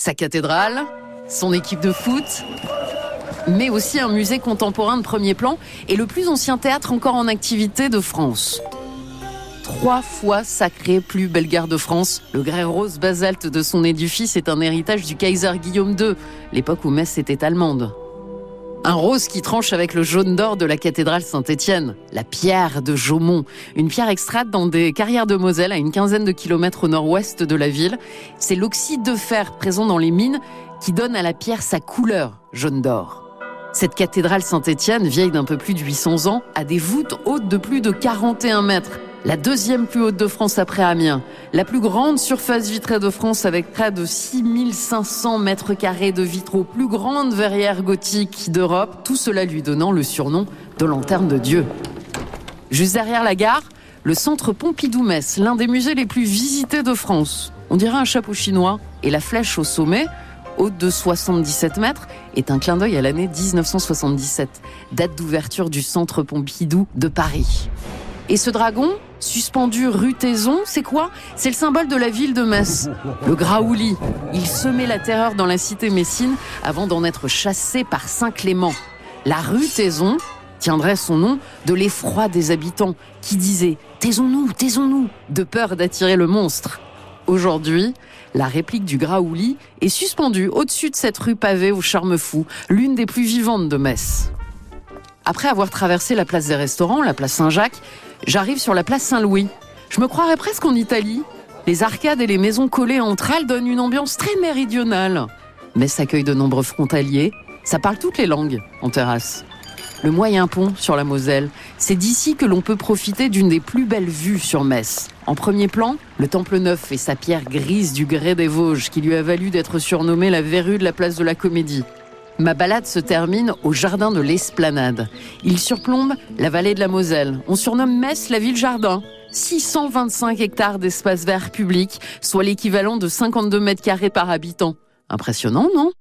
Sa cathédrale, son équipe de foot, mais aussi un musée contemporain de premier plan et le plus ancien théâtre encore en activité de France. Trois fois sacré plus belle gare de France, le grès rose basalte de son édifice est un héritage du Kaiser Guillaume II, l'époque où Metz était allemande. Un rose qui tranche avec le jaune d'or de la cathédrale Saint-Étienne, la pierre de Jaumont, une pierre extraite dans des carrières de Moselle à une quinzaine de kilomètres au nord-ouest de la ville. C'est l'oxyde de fer présent dans les mines qui donne à la pierre sa couleur jaune d'or. Cette cathédrale Saint-Étienne, vieille d'un peu plus de 800 ans, a des voûtes hautes de plus de 41 mètres la deuxième plus haute de France après Amiens, la plus grande surface vitrée de France avec près de 6500 mètres carrés de vitraux, plus grande verrière gothique d'Europe, tout cela lui donnant le surnom de lanterne de Dieu. Juste derrière la gare, le centre Pompidou-Metz, l'un des musées les plus visités de France. On dirait un chapeau chinois et la flèche au sommet, haute de 77 mètres, est un clin d'œil à l'année 1977, date d'ouverture du centre Pompidou de Paris. Et ce dragon, suspendu rue Taison, c'est quoi? C'est le symbole de la ville de Metz. Le Graouli. Il semait la terreur dans la cité messine avant d'en être chassé par Saint Clément. La rue Taison tiendrait son nom de l'effroi des habitants qui disaient Taisons-nous, taisons-nous, de peur d'attirer le monstre. Aujourd'hui, la réplique du Graouli est suspendue au-dessus de cette rue pavée au charme fou, l'une des plus vivantes de Metz. Après avoir traversé la place des restaurants, la place Saint-Jacques, J'arrive sur la place Saint-Louis. Je me croirais presque en Italie. Les arcades et les maisons collées entre elles donnent une ambiance très méridionale. Metz accueille de nombreux frontaliers. Ça parle toutes les langues en terrasse. Le moyen pont sur la Moselle, c'est d'ici que l'on peut profiter d'une des plus belles vues sur Metz. En premier plan, le Temple Neuf et sa pierre grise du grès des Vosges qui lui a valu d'être surnommée la verrue de la place de la Comédie. Ma balade se termine au jardin de l'Esplanade. Il surplombe la vallée de la Moselle. On surnomme Metz la ville-jardin. 625 hectares d'espace vert public, soit l'équivalent de 52 mètres carrés par habitant. Impressionnant, non?